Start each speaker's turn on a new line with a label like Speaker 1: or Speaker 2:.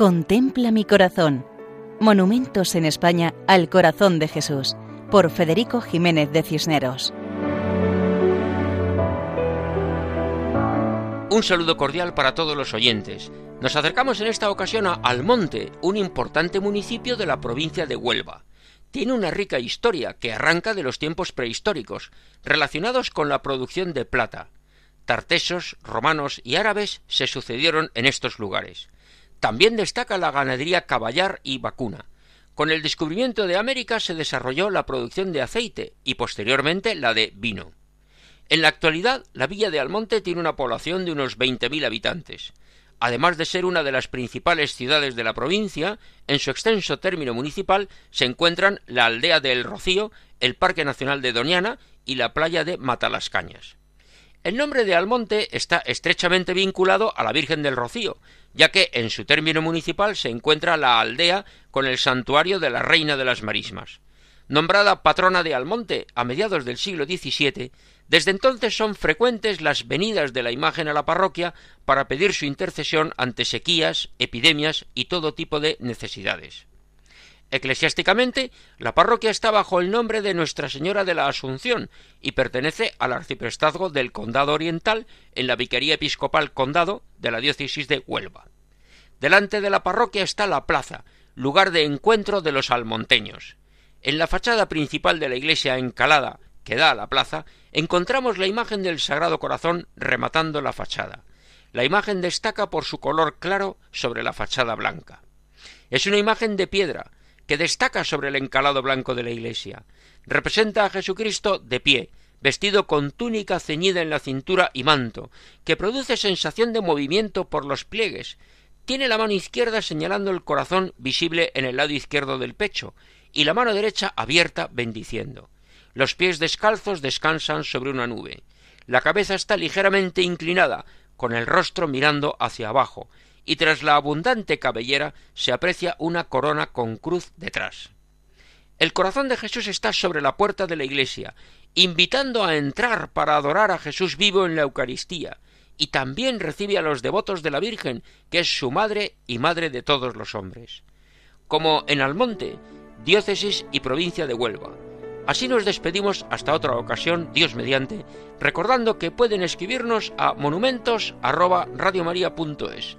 Speaker 1: Contempla mi corazón. Monumentos en España al corazón de Jesús, por Federico Jiménez de Cisneros.
Speaker 2: Un saludo cordial para todos los oyentes. Nos acercamos en esta ocasión a Almonte, un importante municipio de la provincia de Huelva. Tiene una rica historia que arranca de los tiempos prehistóricos, relacionados con la producción de plata. Tartesos, romanos y árabes se sucedieron en estos lugares. También destaca la ganadería caballar y vacuna. Con el descubrimiento de América se desarrolló la producción de aceite y posteriormente la de vino. En la actualidad, la villa de Almonte tiene una población de unos 20.000 habitantes. Además de ser una de las principales ciudades de la provincia, en su extenso término municipal se encuentran la aldea de El Rocío, el Parque Nacional de Doñana y la playa de Matalascañas. El nombre de Almonte está estrechamente vinculado a la Virgen del Rocío, ya que en su término municipal se encuentra la aldea con el santuario de la Reina de las Marismas. Nombrada patrona de Almonte a mediados del siglo XVII, desde entonces son frecuentes las venidas de la imagen a la parroquia para pedir su intercesión ante sequías, epidemias y todo tipo de necesidades. Eclesiásticamente, la parroquia está bajo el nombre de Nuestra Señora de la Asunción y pertenece al arciprestazgo del Condado Oriental en la Vicaría Episcopal Condado de la diócesis de Huelva. Delante de la parroquia está la plaza, lugar de encuentro de los almonteños. En la fachada principal de la iglesia encalada que da a la plaza, encontramos la imagen del Sagrado Corazón rematando la fachada. La imagen destaca por su color claro sobre la fachada blanca. Es una imagen de piedra, que destaca sobre el encalado blanco de la iglesia. Representa a Jesucristo de pie, vestido con túnica ceñida en la cintura y manto, que produce sensación de movimiento por los pliegues. Tiene la mano izquierda señalando el corazón visible en el lado izquierdo del pecho, y la mano derecha abierta bendiciendo. Los pies descalzos descansan sobre una nube. La cabeza está ligeramente inclinada, con el rostro mirando hacia abajo, y tras la abundante cabellera se aprecia una corona con cruz detrás. El corazón de Jesús está sobre la puerta de la iglesia, invitando a entrar para adorar a Jesús vivo en la Eucaristía, y también recibe a los devotos de la Virgen, que es su madre y madre de todos los hombres. Como en Almonte, diócesis y provincia de Huelva. Así nos despedimos hasta otra ocasión, Dios mediante, recordando que pueden escribirnos a monumentos@radiomaria.es.